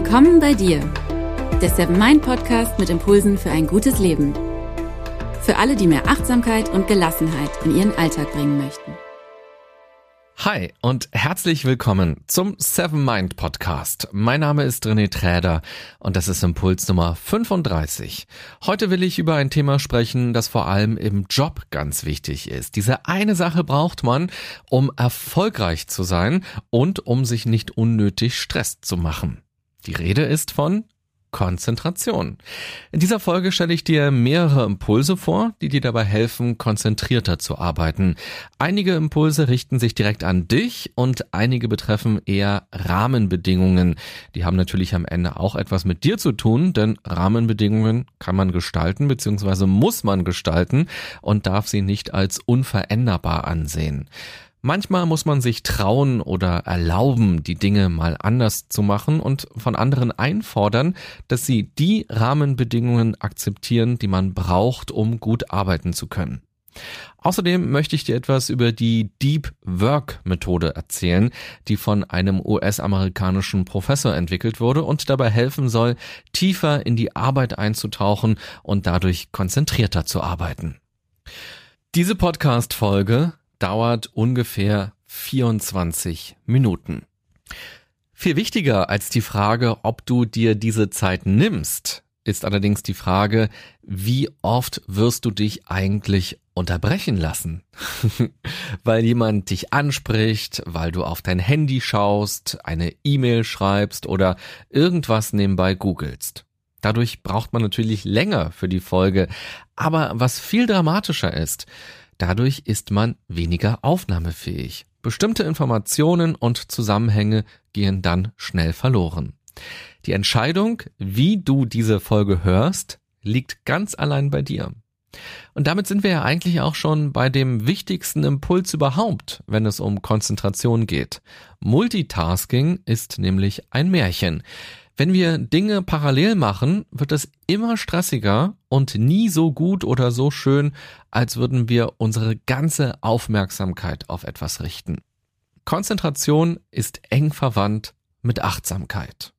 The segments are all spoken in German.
Willkommen bei dir, der Seven Mind Podcast mit Impulsen für ein gutes Leben. Für alle, die mehr Achtsamkeit und Gelassenheit in ihren Alltag bringen möchten. Hi und herzlich willkommen zum Seven Mind Podcast. Mein Name ist René Träder und das ist Impuls Nummer 35. Heute will ich über ein Thema sprechen, das vor allem im Job ganz wichtig ist. Diese eine Sache braucht man, um erfolgreich zu sein und um sich nicht unnötig Stress zu machen. Die Rede ist von Konzentration. In dieser Folge stelle ich dir mehrere Impulse vor, die dir dabei helfen, konzentrierter zu arbeiten. Einige Impulse richten sich direkt an dich und einige betreffen eher Rahmenbedingungen. Die haben natürlich am Ende auch etwas mit dir zu tun, denn Rahmenbedingungen kann man gestalten bzw. muss man gestalten und darf sie nicht als unveränderbar ansehen. Manchmal muss man sich trauen oder erlauben, die Dinge mal anders zu machen und von anderen einfordern, dass sie die Rahmenbedingungen akzeptieren, die man braucht, um gut arbeiten zu können. Außerdem möchte ich dir etwas über die Deep Work Methode erzählen, die von einem US-amerikanischen Professor entwickelt wurde und dabei helfen soll, tiefer in die Arbeit einzutauchen und dadurch konzentrierter zu arbeiten. Diese Podcast-Folge dauert ungefähr 24 Minuten. Viel wichtiger als die Frage, ob du dir diese Zeit nimmst, ist allerdings die Frage, wie oft wirst du dich eigentlich unterbrechen lassen? weil jemand dich anspricht, weil du auf dein Handy schaust, eine E-Mail schreibst oder irgendwas nebenbei googelst. Dadurch braucht man natürlich länger für die Folge. Aber was viel dramatischer ist, Dadurch ist man weniger aufnahmefähig. Bestimmte Informationen und Zusammenhänge gehen dann schnell verloren. Die Entscheidung, wie du diese Folge hörst, liegt ganz allein bei dir. Und damit sind wir ja eigentlich auch schon bei dem wichtigsten Impuls überhaupt, wenn es um Konzentration geht. Multitasking ist nämlich ein Märchen. Wenn wir Dinge parallel machen, wird es immer stressiger und nie so gut oder so schön, als würden wir unsere ganze Aufmerksamkeit auf etwas richten. Konzentration ist eng verwandt mit Achtsamkeit.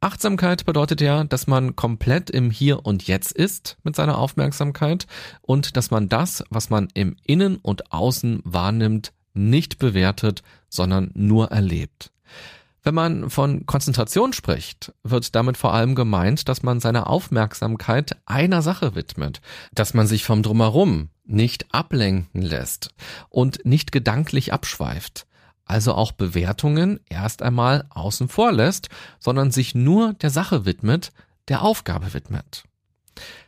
Achtsamkeit bedeutet ja, dass man komplett im Hier und Jetzt ist mit seiner Aufmerksamkeit und dass man das, was man im Innen und Außen wahrnimmt, nicht bewertet, sondern nur erlebt. Wenn man von Konzentration spricht, wird damit vor allem gemeint, dass man seine Aufmerksamkeit einer Sache widmet, dass man sich vom Drumherum nicht ablenken lässt und nicht gedanklich abschweift, also auch Bewertungen erst einmal außen vor lässt, sondern sich nur der Sache widmet, der Aufgabe widmet.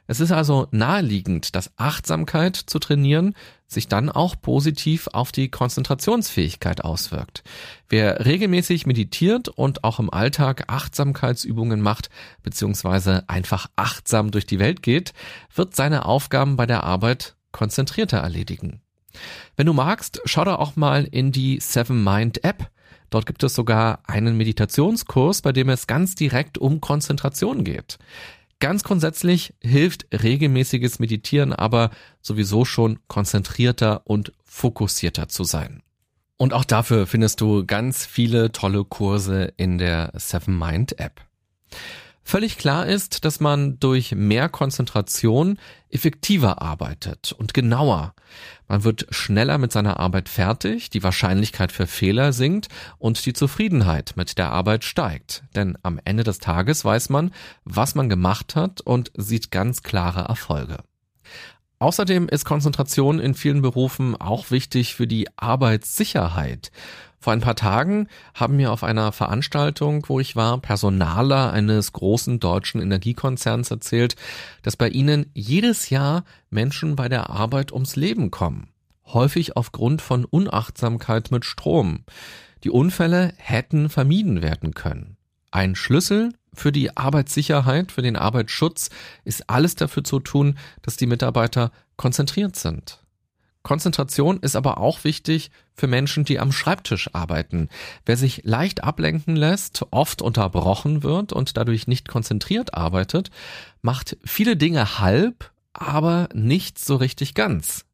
Es ist also naheliegend, dass Achtsamkeit zu trainieren sich dann auch positiv auf die Konzentrationsfähigkeit auswirkt. Wer regelmäßig meditiert und auch im Alltag Achtsamkeitsübungen macht, beziehungsweise einfach achtsam durch die Welt geht, wird seine Aufgaben bei der Arbeit konzentrierter erledigen. Wenn du magst, schau da auch mal in die Seven Mind App. Dort gibt es sogar einen Meditationskurs, bei dem es ganz direkt um Konzentration geht. Ganz grundsätzlich hilft regelmäßiges Meditieren aber sowieso schon konzentrierter und fokussierter zu sein. Und auch dafür findest du ganz viele tolle Kurse in der Seven Mind App. Völlig klar ist, dass man durch mehr Konzentration effektiver arbeitet und genauer. Man wird schneller mit seiner Arbeit fertig, die Wahrscheinlichkeit für Fehler sinkt und die Zufriedenheit mit der Arbeit steigt. Denn am Ende des Tages weiß man, was man gemacht hat und sieht ganz klare Erfolge. Außerdem ist Konzentration in vielen Berufen auch wichtig für die Arbeitssicherheit. Vor ein paar Tagen haben mir auf einer Veranstaltung, wo ich war, Personaler eines großen deutschen Energiekonzerns erzählt, dass bei ihnen jedes Jahr Menschen bei der Arbeit ums Leben kommen. Häufig aufgrund von Unachtsamkeit mit Strom. Die Unfälle hätten vermieden werden können. Ein Schlüssel für die Arbeitssicherheit, für den Arbeitsschutz ist alles dafür zu tun, dass die Mitarbeiter konzentriert sind. Konzentration ist aber auch wichtig für Menschen, die am Schreibtisch arbeiten. Wer sich leicht ablenken lässt, oft unterbrochen wird und dadurch nicht konzentriert arbeitet, macht viele Dinge halb, aber nicht so richtig ganz.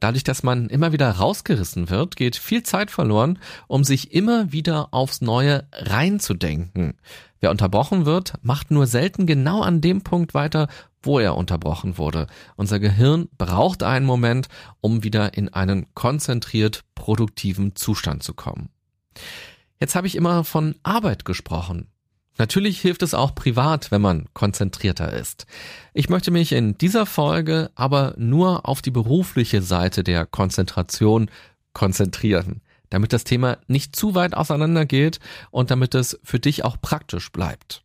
Dadurch, dass man immer wieder rausgerissen wird, geht viel Zeit verloren, um sich immer wieder aufs Neue reinzudenken. Wer unterbrochen wird, macht nur selten genau an dem Punkt weiter, wo er unterbrochen wurde. Unser Gehirn braucht einen Moment, um wieder in einen konzentriert produktiven Zustand zu kommen. Jetzt habe ich immer von Arbeit gesprochen. Natürlich hilft es auch privat, wenn man konzentrierter ist. Ich möchte mich in dieser Folge aber nur auf die berufliche Seite der Konzentration konzentrieren, damit das Thema nicht zu weit auseinander geht und damit es für dich auch praktisch bleibt.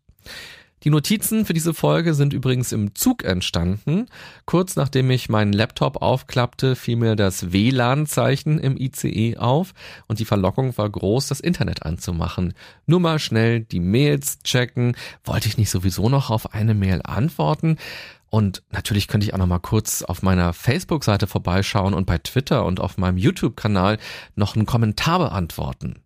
Die Notizen für diese Folge sind übrigens im Zug entstanden. Kurz nachdem ich meinen Laptop aufklappte, fiel mir das WLAN-Zeichen im ICE auf und die Verlockung war groß, das Internet anzumachen. Nur mal schnell die Mails checken. Wollte ich nicht sowieso noch auf eine Mail antworten? Und natürlich könnte ich auch noch mal kurz auf meiner Facebook-Seite vorbeischauen und bei Twitter und auf meinem YouTube-Kanal noch einen Kommentar beantworten.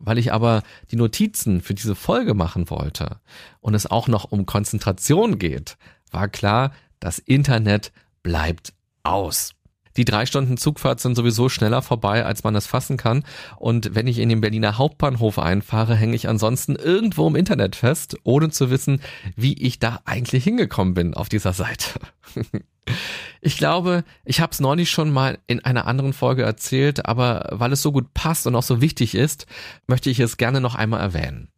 Weil ich aber die Notizen für diese Folge machen wollte und es auch noch um Konzentration geht, war klar, das Internet bleibt aus. Die drei Stunden Zugfahrt sind sowieso schneller vorbei, als man es fassen kann. Und wenn ich in den Berliner Hauptbahnhof einfahre, hänge ich ansonsten irgendwo im Internet fest, ohne zu wissen, wie ich da eigentlich hingekommen bin auf dieser Seite. Ich glaube, ich habe es neulich schon mal in einer anderen Folge erzählt, aber weil es so gut passt und auch so wichtig ist, möchte ich es gerne noch einmal erwähnen.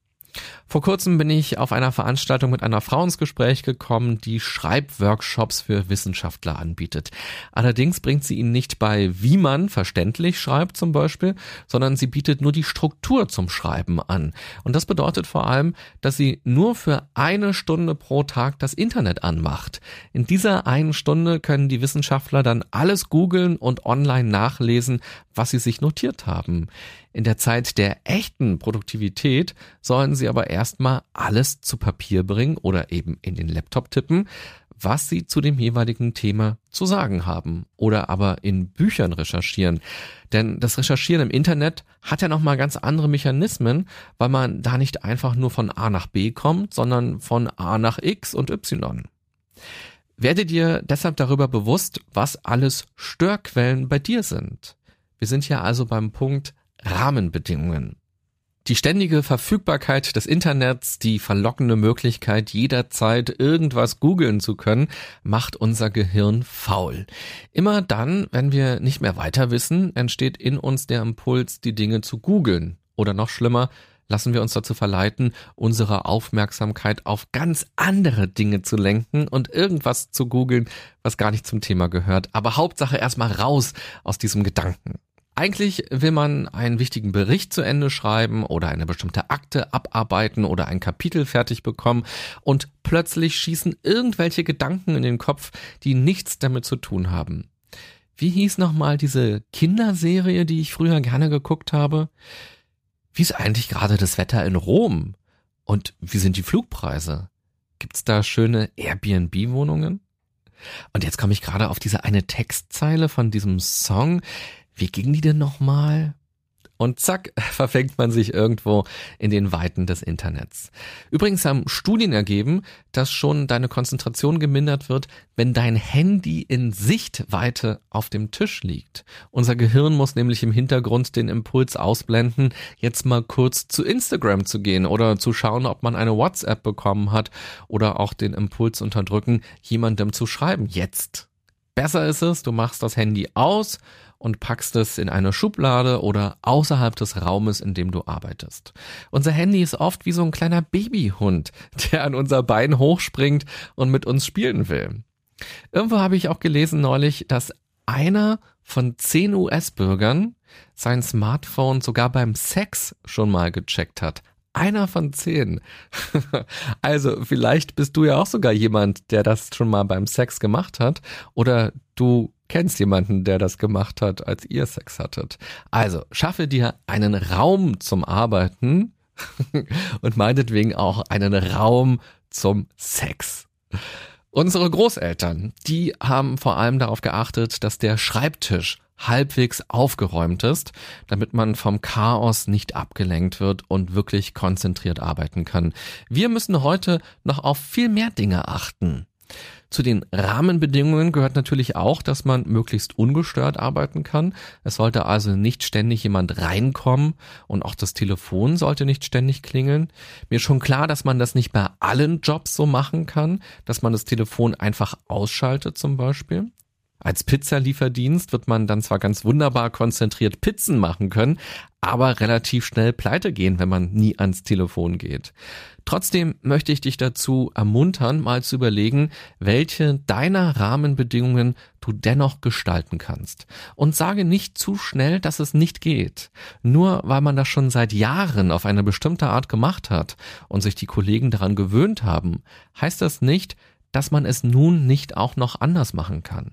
Vor kurzem bin ich auf einer Veranstaltung mit einer Frau ins Gespräch gekommen, die Schreibworkshops für Wissenschaftler anbietet. Allerdings bringt sie ihnen nicht bei, wie man verständlich schreibt zum Beispiel, sondern sie bietet nur die Struktur zum Schreiben an. Und das bedeutet vor allem, dass sie nur für eine Stunde pro Tag das Internet anmacht. In dieser einen Stunde können die Wissenschaftler dann alles googeln und online nachlesen, was sie sich notiert haben. In der Zeit der echten Produktivität sollen sie aber erstmal alles zu Papier bringen oder eben in den Laptop tippen, was sie zu dem jeweiligen Thema zu sagen haben oder aber in Büchern recherchieren. Denn das Recherchieren im Internet hat ja nochmal ganz andere Mechanismen, weil man da nicht einfach nur von A nach B kommt, sondern von A nach X und Y. Werde dir deshalb darüber bewusst, was alles Störquellen bei dir sind. Wir sind ja also beim Punkt Rahmenbedingungen. Die ständige Verfügbarkeit des Internets, die verlockende Möglichkeit, jederzeit irgendwas googeln zu können, macht unser Gehirn faul. Immer dann, wenn wir nicht mehr weiter wissen, entsteht in uns der Impuls, die Dinge zu googeln. Oder noch schlimmer, lassen wir uns dazu verleiten, unsere Aufmerksamkeit auf ganz andere Dinge zu lenken und irgendwas zu googeln, was gar nicht zum Thema gehört. Aber Hauptsache erstmal raus aus diesem Gedanken. Eigentlich will man einen wichtigen Bericht zu Ende schreiben oder eine bestimmte Akte abarbeiten oder ein Kapitel fertig bekommen und plötzlich schießen irgendwelche Gedanken in den Kopf, die nichts damit zu tun haben. Wie hieß nochmal diese Kinderserie, die ich früher gerne geguckt habe? Wie ist eigentlich gerade das Wetter in Rom? Und wie sind die Flugpreise? Gibt's da schöne Airbnb-Wohnungen? Und jetzt komme ich gerade auf diese eine Textzeile von diesem Song wie ging die denn nochmal? Und zack, verfängt man sich irgendwo in den Weiten des Internets. Übrigens haben Studien ergeben, dass schon deine Konzentration gemindert wird, wenn dein Handy in Sichtweite auf dem Tisch liegt. Unser Gehirn muss nämlich im Hintergrund den Impuls ausblenden, jetzt mal kurz zu Instagram zu gehen oder zu schauen, ob man eine WhatsApp bekommen hat oder auch den Impuls unterdrücken, jemandem zu schreiben. Jetzt. Besser ist es, du machst das Handy aus und packst es in eine Schublade oder außerhalb des Raumes, in dem du arbeitest. Unser Handy ist oft wie so ein kleiner Babyhund, der an unser Bein hochspringt und mit uns spielen will. Irgendwo habe ich auch gelesen neulich, dass einer von zehn US-Bürgern sein Smartphone sogar beim Sex schon mal gecheckt hat. Einer von zehn. also vielleicht bist du ja auch sogar jemand, der das schon mal beim Sex gemacht hat oder du kennst jemanden, der das gemacht hat, als ihr Sex hattet. Also schaffe dir einen Raum zum Arbeiten und meinetwegen auch einen Raum zum Sex. Unsere Großeltern, die haben vor allem darauf geachtet, dass der Schreibtisch halbwegs aufgeräumt ist, damit man vom Chaos nicht abgelenkt wird und wirklich konzentriert arbeiten kann. Wir müssen heute noch auf viel mehr Dinge achten. Zu den Rahmenbedingungen gehört natürlich auch, dass man möglichst ungestört arbeiten kann. Es sollte also nicht ständig jemand reinkommen und auch das Telefon sollte nicht ständig klingeln. Mir ist schon klar, dass man das nicht bei allen Jobs so machen kann, dass man das Telefon einfach ausschaltet zum Beispiel. Als Pizzalieferdienst wird man dann zwar ganz wunderbar konzentriert Pizzen machen können, aber relativ schnell pleite gehen, wenn man nie ans Telefon geht. Trotzdem möchte ich dich dazu ermuntern, mal zu überlegen, welche deiner Rahmenbedingungen du dennoch gestalten kannst. Und sage nicht zu schnell, dass es nicht geht. Nur weil man das schon seit Jahren auf eine bestimmte Art gemacht hat und sich die Kollegen daran gewöhnt haben, heißt das nicht, dass man es nun nicht auch noch anders machen kann.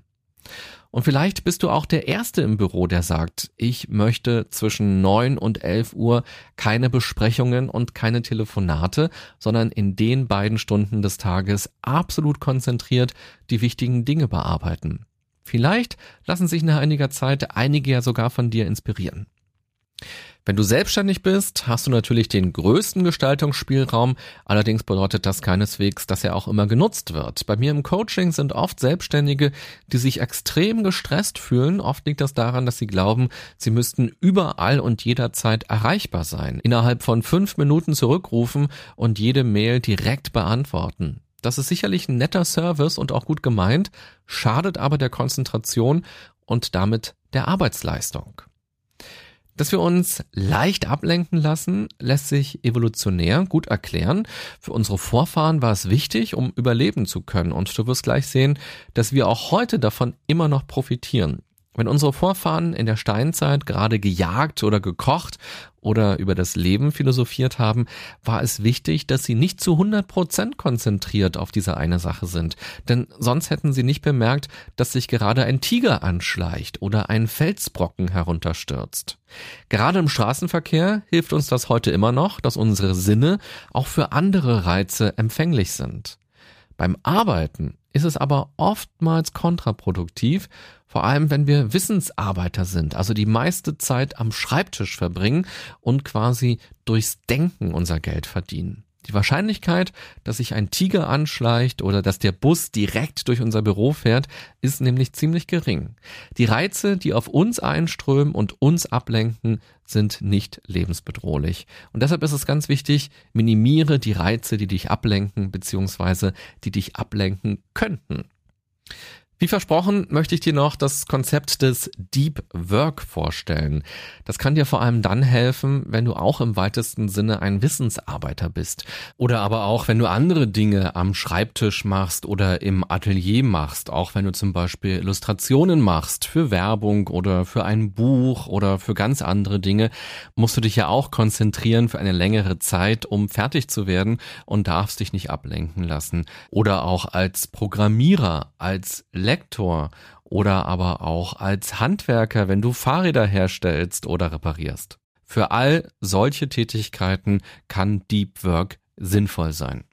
Und vielleicht bist du auch der Erste im Büro, der sagt, ich möchte zwischen neun und elf Uhr keine Besprechungen und keine Telefonate, sondern in den beiden Stunden des Tages absolut konzentriert die wichtigen Dinge bearbeiten. Vielleicht lassen sich nach einiger Zeit einige ja sogar von dir inspirieren. Wenn du selbstständig bist, hast du natürlich den größten Gestaltungsspielraum. Allerdings bedeutet das keineswegs, dass er auch immer genutzt wird. Bei mir im Coaching sind oft Selbstständige, die sich extrem gestresst fühlen. Oft liegt das daran, dass sie glauben, sie müssten überall und jederzeit erreichbar sein. Innerhalb von fünf Minuten zurückrufen und jede Mail direkt beantworten. Das ist sicherlich ein netter Service und auch gut gemeint, schadet aber der Konzentration und damit der Arbeitsleistung. Dass wir uns leicht ablenken lassen, lässt sich evolutionär gut erklären. Für unsere Vorfahren war es wichtig, um überleben zu können. Und du wirst gleich sehen, dass wir auch heute davon immer noch profitieren. Wenn unsere Vorfahren in der Steinzeit gerade gejagt oder gekocht oder über das Leben philosophiert haben, war es wichtig, dass sie nicht zu 100 Prozent konzentriert auf diese eine Sache sind. Denn sonst hätten sie nicht bemerkt, dass sich gerade ein Tiger anschleicht oder ein Felsbrocken herunterstürzt. Gerade im Straßenverkehr hilft uns das heute immer noch, dass unsere Sinne auch für andere Reize empfänglich sind. Beim Arbeiten ist es aber oftmals kontraproduktiv, vor allem wenn wir Wissensarbeiter sind, also die meiste Zeit am Schreibtisch verbringen und quasi durchs Denken unser Geld verdienen. Die Wahrscheinlichkeit, dass sich ein Tiger anschleicht oder dass der Bus direkt durch unser Büro fährt, ist nämlich ziemlich gering. Die Reize, die auf uns einströmen und uns ablenken, sind nicht lebensbedrohlich. Und deshalb ist es ganz wichtig, minimiere die Reize, die dich ablenken bzw. die dich ablenken könnten. Wie versprochen möchte ich dir noch das Konzept des Deep Work vorstellen. Das kann dir vor allem dann helfen, wenn du auch im weitesten Sinne ein Wissensarbeiter bist. Oder aber auch, wenn du andere Dinge am Schreibtisch machst oder im Atelier machst. Auch wenn du zum Beispiel Illustrationen machst für Werbung oder für ein Buch oder für ganz andere Dinge, musst du dich ja auch konzentrieren für eine längere Zeit, um fertig zu werden und darfst dich nicht ablenken lassen. Oder auch als Programmierer, als Lektor oder aber auch als Handwerker, wenn du Fahrräder herstellst oder reparierst. Für all solche Tätigkeiten kann Deep Work sinnvoll sein.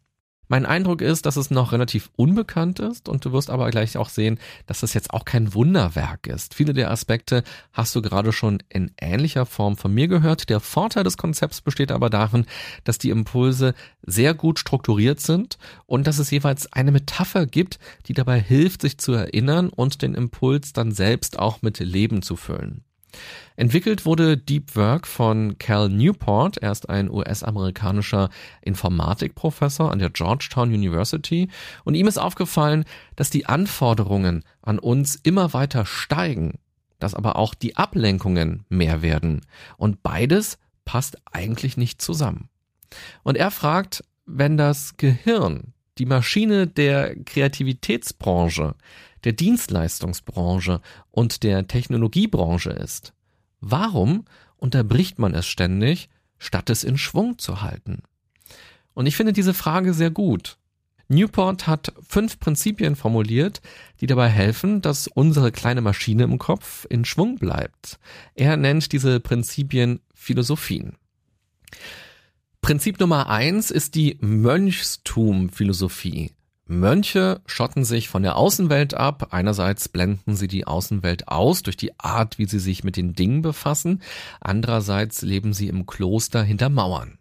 Mein Eindruck ist, dass es noch relativ unbekannt ist und du wirst aber gleich auch sehen, dass das jetzt auch kein Wunderwerk ist. Viele der Aspekte hast du gerade schon in ähnlicher Form von mir gehört. Der Vorteil des Konzepts besteht aber darin, dass die Impulse sehr gut strukturiert sind und dass es jeweils eine Metapher gibt, die dabei hilft, sich zu erinnern und den Impuls dann selbst auch mit Leben zu füllen. Entwickelt wurde Deep Work von Cal Newport. Er ist ein US-amerikanischer Informatikprofessor an der Georgetown University. Und ihm ist aufgefallen, dass die Anforderungen an uns immer weiter steigen, dass aber auch die Ablenkungen mehr werden. Und beides passt eigentlich nicht zusammen. Und er fragt, wenn das Gehirn die Maschine der Kreativitätsbranche, der Dienstleistungsbranche und der Technologiebranche ist. Warum unterbricht man es ständig, statt es in Schwung zu halten? Und ich finde diese Frage sehr gut. Newport hat fünf Prinzipien formuliert, die dabei helfen, dass unsere kleine Maschine im Kopf in Schwung bleibt. Er nennt diese Prinzipien Philosophien. Prinzip Nummer eins ist die Mönchstum-Philosophie. Mönche schotten sich von der Außenwelt ab. Einerseits blenden sie die Außenwelt aus durch die Art, wie sie sich mit den Dingen befassen. Andererseits leben sie im Kloster hinter Mauern.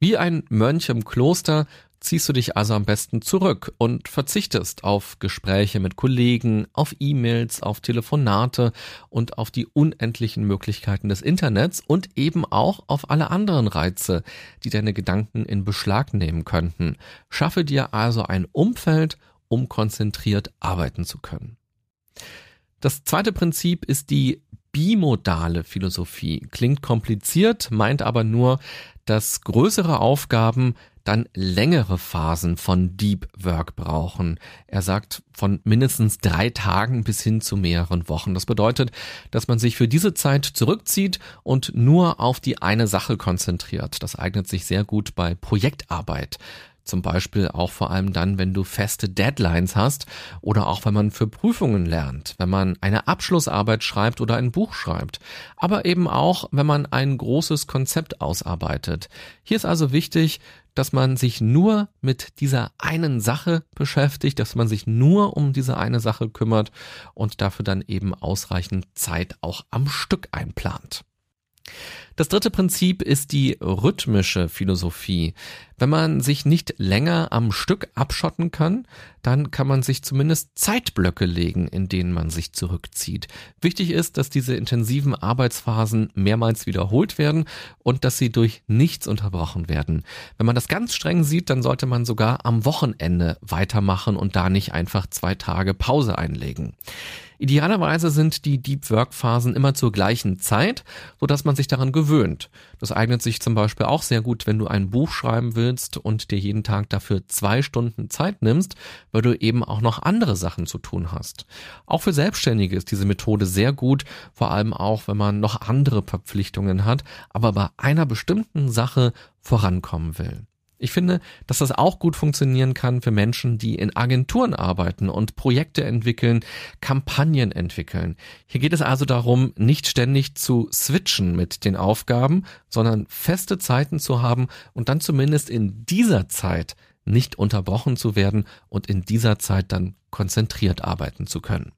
Wie ein Mönch im Kloster ziehst du dich also am besten zurück und verzichtest auf Gespräche mit Kollegen, auf E-Mails, auf Telefonate und auf die unendlichen Möglichkeiten des Internets und eben auch auf alle anderen Reize, die deine Gedanken in Beschlag nehmen könnten. Schaffe dir also ein Umfeld, um konzentriert arbeiten zu können. Das zweite Prinzip ist die bimodale Philosophie. Klingt kompliziert, meint aber nur, dass größere Aufgaben dann längere Phasen von Deep Work brauchen. Er sagt von mindestens drei Tagen bis hin zu mehreren Wochen. Das bedeutet, dass man sich für diese Zeit zurückzieht und nur auf die eine Sache konzentriert. Das eignet sich sehr gut bei Projektarbeit. Zum Beispiel auch vor allem dann, wenn du feste Deadlines hast oder auch wenn man für Prüfungen lernt, wenn man eine Abschlussarbeit schreibt oder ein Buch schreibt, aber eben auch, wenn man ein großes Konzept ausarbeitet. Hier ist also wichtig, dass man sich nur mit dieser einen Sache beschäftigt, dass man sich nur um diese eine Sache kümmert und dafür dann eben ausreichend Zeit auch am Stück einplant. Das dritte Prinzip ist die rhythmische Philosophie. Wenn man sich nicht länger am Stück abschotten kann, dann kann man sich zumindest Zeitblöcke legen, in denen man sich zurückzieht. Wichtig ist, dass diese intensiven Arbeitsphasen mehrmals wiederholt werden und dass sie durch nichts unterbrochen werden. Wenn man das ganz streng sieht, dann sollte man sogar am Wochenende weitermachen und da nicht einfach zwei Tage Pause einlegen. Idealerweise sind die Deep Work Phasen immer zur gleichen Zeit, so dass man sich daran gewöhnt. Das eignet sich zum Beispiel auch sehr gut, wenn du ein Buch schreiben willst und dir jeden Tag dafür zwei Stunden Zeit nimmst, weil du eben auch noch andere Sachen zu tun hast. Auch für Selbstständige ist diese Methode sehr gut, vor allem auch, wenn man noch andere Verpflichtungen hat, aber bei einer bestimmten Sache vorankommen will. Ich finde, dass das auch gut funktionieren kann für Menschen, die in Agenturen arbeiten und Projekte entwickeln, Kampagnen entwickeln. Hier geht es also darum, nicht ständig zu switchen mit den Aufgaben, sondern feste Zeiten zu haben und dann zumindest in dieser Zeit nicht unterbrochen zu werden und in dieser Zeit dann konzentriert arbeiten zu können.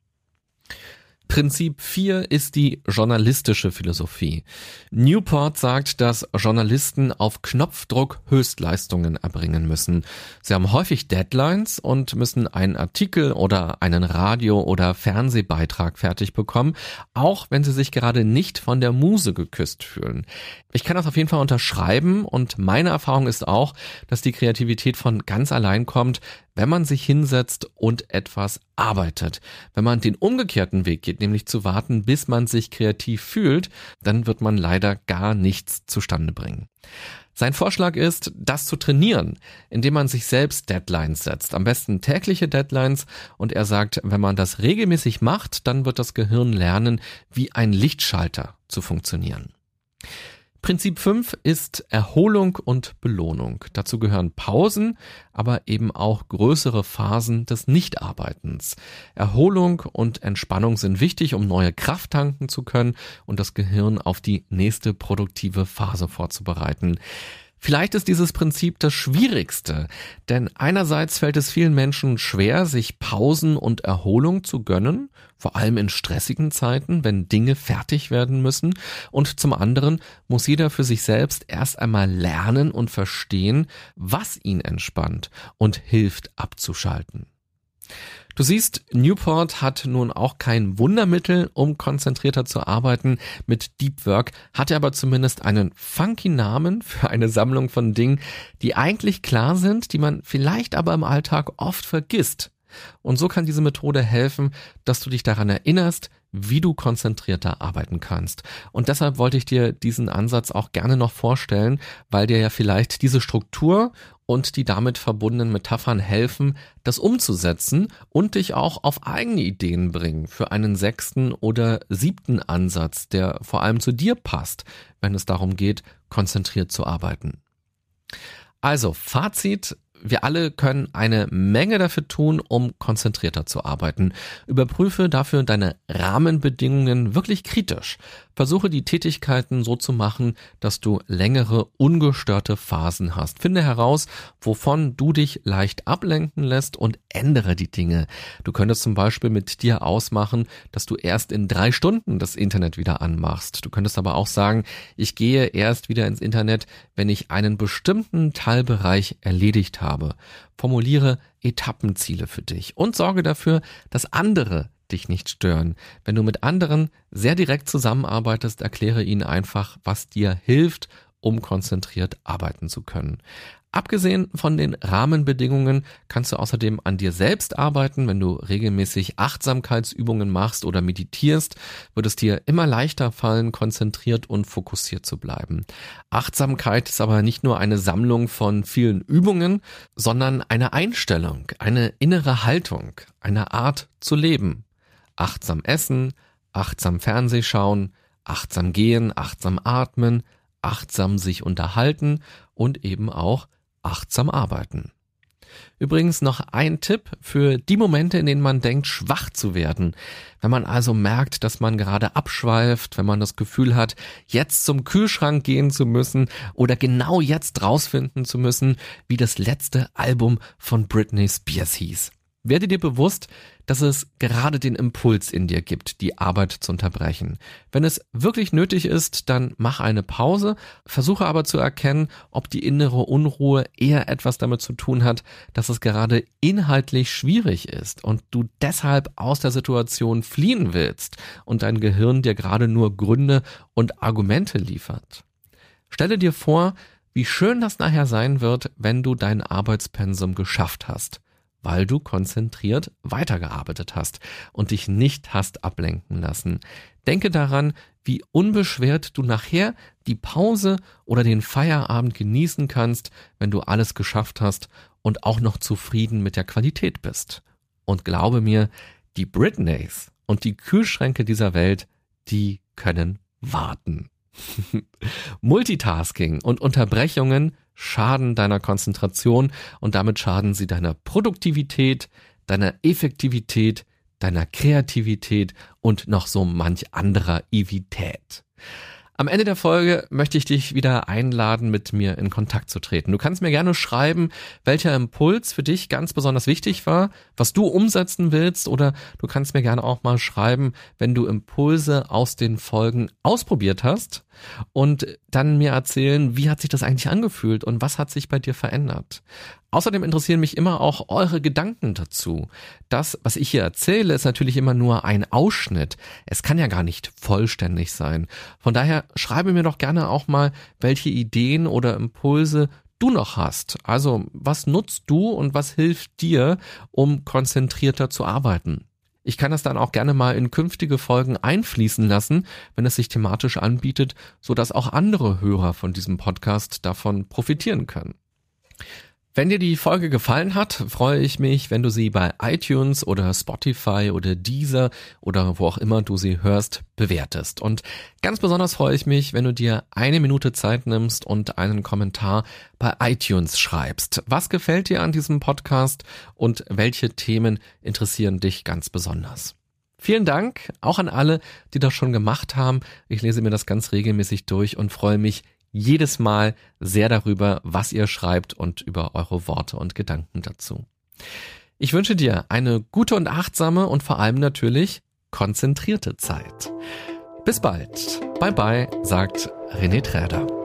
Prinzip 4 ist die journalistische Philosophie. Newport sagt, dass Journalisten auf Knopfdruck Höchstleistungen erbringen müssen. Sie haben häufig Deadlines und müssen einen Artikel oder einen Radio- oder Fernsehbeitrag fertig bekommen, auch wenn sie sich gerade nicht von der Muse geküsst fühlen. Ich kann das auf jeden Fall unterschreiben und meine Erfahrung ist auch, dass die Kreativität von ganz allein kommt, wenn man sich hinsetzt und etwas arbeitet. Wenn man den umgekehrten Weg geht, nämlich zu warten, bis man sich kreativ fühlt, dann wird man leider gar nichts zustande bringen. Sein Vorschlag ist, das zu trainieren, indem man sich selbst Deadlines setzt, am besten tägliche Deadlines und er sagt, wenn man das regelmäßig macht, dann wird das Gehirn lernen, wie ein Lichtschalter zu funktionieren. Prinzip 5 ist Erholung und Belohnung. Dazu gehören Pausen, aber eben auch größere Phasen des Nichtarbeitens. Erholung und Entspannung sind wichtig, um neue Kraft tanken zu können und das Gehirn auf die nächste produktive Phase vorzubereiten. Vielleicht ist dieses Prinzip das Schwierigste, denn einerseits fällt es vielen Menschen schwer, sich Pausen und Erholung zu gönnen, vor allem in stressigen Zeiten, wenn Dinge fertig werden müssen, und zum anderen muss jeder für sich selbst erst einmal lernen und verstehen, was ihn entspannt und hilft abzuschalten. Du siehst, Newport hat nun auch kein Wundermittel, um konzentrierter zu arbeiten. Mit Deep Work hat er aber zumindest einen funky Namen für eine Sammlung von Dingen, die eigentlich klar sind, die man vielleicht aber im Alltag oft vergisst. Und so kann diese Methode helfen, dass du dich daran erinnerst, wie du konzentrierter arbeiten kannst. Und deshalb wollte ich dir diesen Ansatz auch gerne noch vorstellen, weil dir ja vielleicht diese Struktur und die damit verbundenen Metaphern helfen, das umzusetzen und dich auch auf eigene Ideen bringen für einen sechsten oder siebten Ansatz, der vor allem zu dir passt, wenn es darum geht, konzentriert zu arbeiten. Also, Fazit, wir alle können eine Menge dafür tun, um konzentrierter zu arbeiten. Überprüfe dafür deine Rahmenbedingungen wirklich kritisch. Versuche die Tätigkeiten so zu machen, dass du längere, ungestörte Phasen hast. Finde heraus, wovon du dich leicht ablenken lässt und ändere die Dinge. Du könntest zum Beispiel mit dir ausmachen, dass du erst in drei Stunden das Internet wieder anmachst. Du könntest aber auch sagen, ich gehe erst wieder ins Internet, wenn ich einen bestimmten Teilbereich erledigt habe Aufgabe. Formuliere Etappenziele für dich und sorge dafür, dass andere dich nicht stören. Wenn du mit anderen sehr direkt zusammenarbeitest, erkläre ihnen einfach, was dir hilft, um konzentriert arbeiten zu können. Abgesehen von den Rahmenbedingungen kannst du außerdem an dir selbst arbeiten. Wenn du regelmäßig Achtsamkeitsübungen machst oder meditierst, wird es dir immer leichter fallen, konzentriert und fokussiert zu bleiben. Achtsamkeit ist aber nicht nur eine Sammlung von vielen Übungen, sondern eine Einstellung, eine innere Haltung, eine Art zu leben. Achtsam essen, achtsam Fernseh schauen, achtsam gehen, achtsam atmen, achtsam sich unterhalten und eben auch achtsam arbeiten. Übrigens noch ein Tipp für die Momente, in denen man denkt, schwach zu werden. Wenn man also merkt, dass man gerade abschweift, wenn man das Gefühl hat, jetzt zum Kühlschrank gehen zu müssen oder genau jetzt rausfinden zu müssen, wie das letzte Album von Britney Spears hieß. Werde dir bewusst, dass es gerade den Impuls in dir gibt, die Arbeit zu unterbrechen. Wenn es wirklich nötig ist, dann mach eine Pause, versuche aber zu erkennen, ob die innere Unruhe eher etwas damit zu tun hat, dass es gerade inhaltlich schwierig ist und du deshalb aus der Situation fliehen willst und dein Gehirn dir gerade nur Gründe und Argumente liefert. Stelle dir vor, wie schön das nachher sein wird, wenn du dein Arbeitspensum geschafft hast weil du konzentriert weitergearbeitet hast und dich nicht hast ablenken lassen. Denke daran, wie unbeschwert du nachher die Pause oder den Feierabend genießen kannst, wenn du alles geschafft hast und auch noch zufrieden mit der Qualität bist. Und glaube mir, die Britneys und die Kühlschränke dieser Welt, die können warten. Multitasking und Unterbrechungen schaden deiner Konzentration und damit schaden sie deiner Produktivität, deiner Effektivität, deiner Kreativität und noch so manch anderer Ivität. Am Ende der Folge möchte ich dich wieder einladen, mit mir in Kontakt zu treten. Du kannst mir gerne schreiben, welcher Impuls für dich ganz besonders wichtig war, was du umsetzen willst, oder du kannst mir gerne auch mal schreiben, wenn du Impulse aus den Folgen ausprobiert hast und dann mir erzählen, wie hat sich das eigentlich angefühlt und was hat sich bei dir verändert. Außerdem interessieren mich immer auch eure Gedanken dazu. Das, was ich hier erzähle, ist natürlich immer nur ein Ausschnitt. Es kann ja gar nicht vollständig sein. Von daher schreibe mir doch gerne auch mal, welche Ideen oder Impulse du noch hast. Also, was nutzt du und was hilft dir, um konzentrierter zu arbeiten? Ich kann das dann auch gerne mal in künftige Folgen einfließen lassen, wenn es sich thematisch anbietet, so dass auch andere Hörer von diesem Podcast davon profitieren können. Wenn dir die Folge gefallen hat, freue ich mich, wenn du sie bei iTunes oder Spotify oder Deezer oder wo auch immer du sie hörst, bewertest. Und ganz besonders freue ich mich, wenn du dir eine Minute Zeit nimmst und einen Kommentar bei iTunes schreibst. Was gefällt dir an diesem Podcast und welche Themen interessieren dich ganz besonders? Vielen Dank auch an alle, die das schon gemacht haben. Ich lese mir das ganz regelmäßig durch und freue mich jedes Mal sehr darüber, was ihr schreibt und über eure Worte und Gedanken dazu. Ich wünsche dir eine gute und achtsame und vor allem natürlich konzentrierte Zeit. Bis bald. Bye bye, sagt René Träder.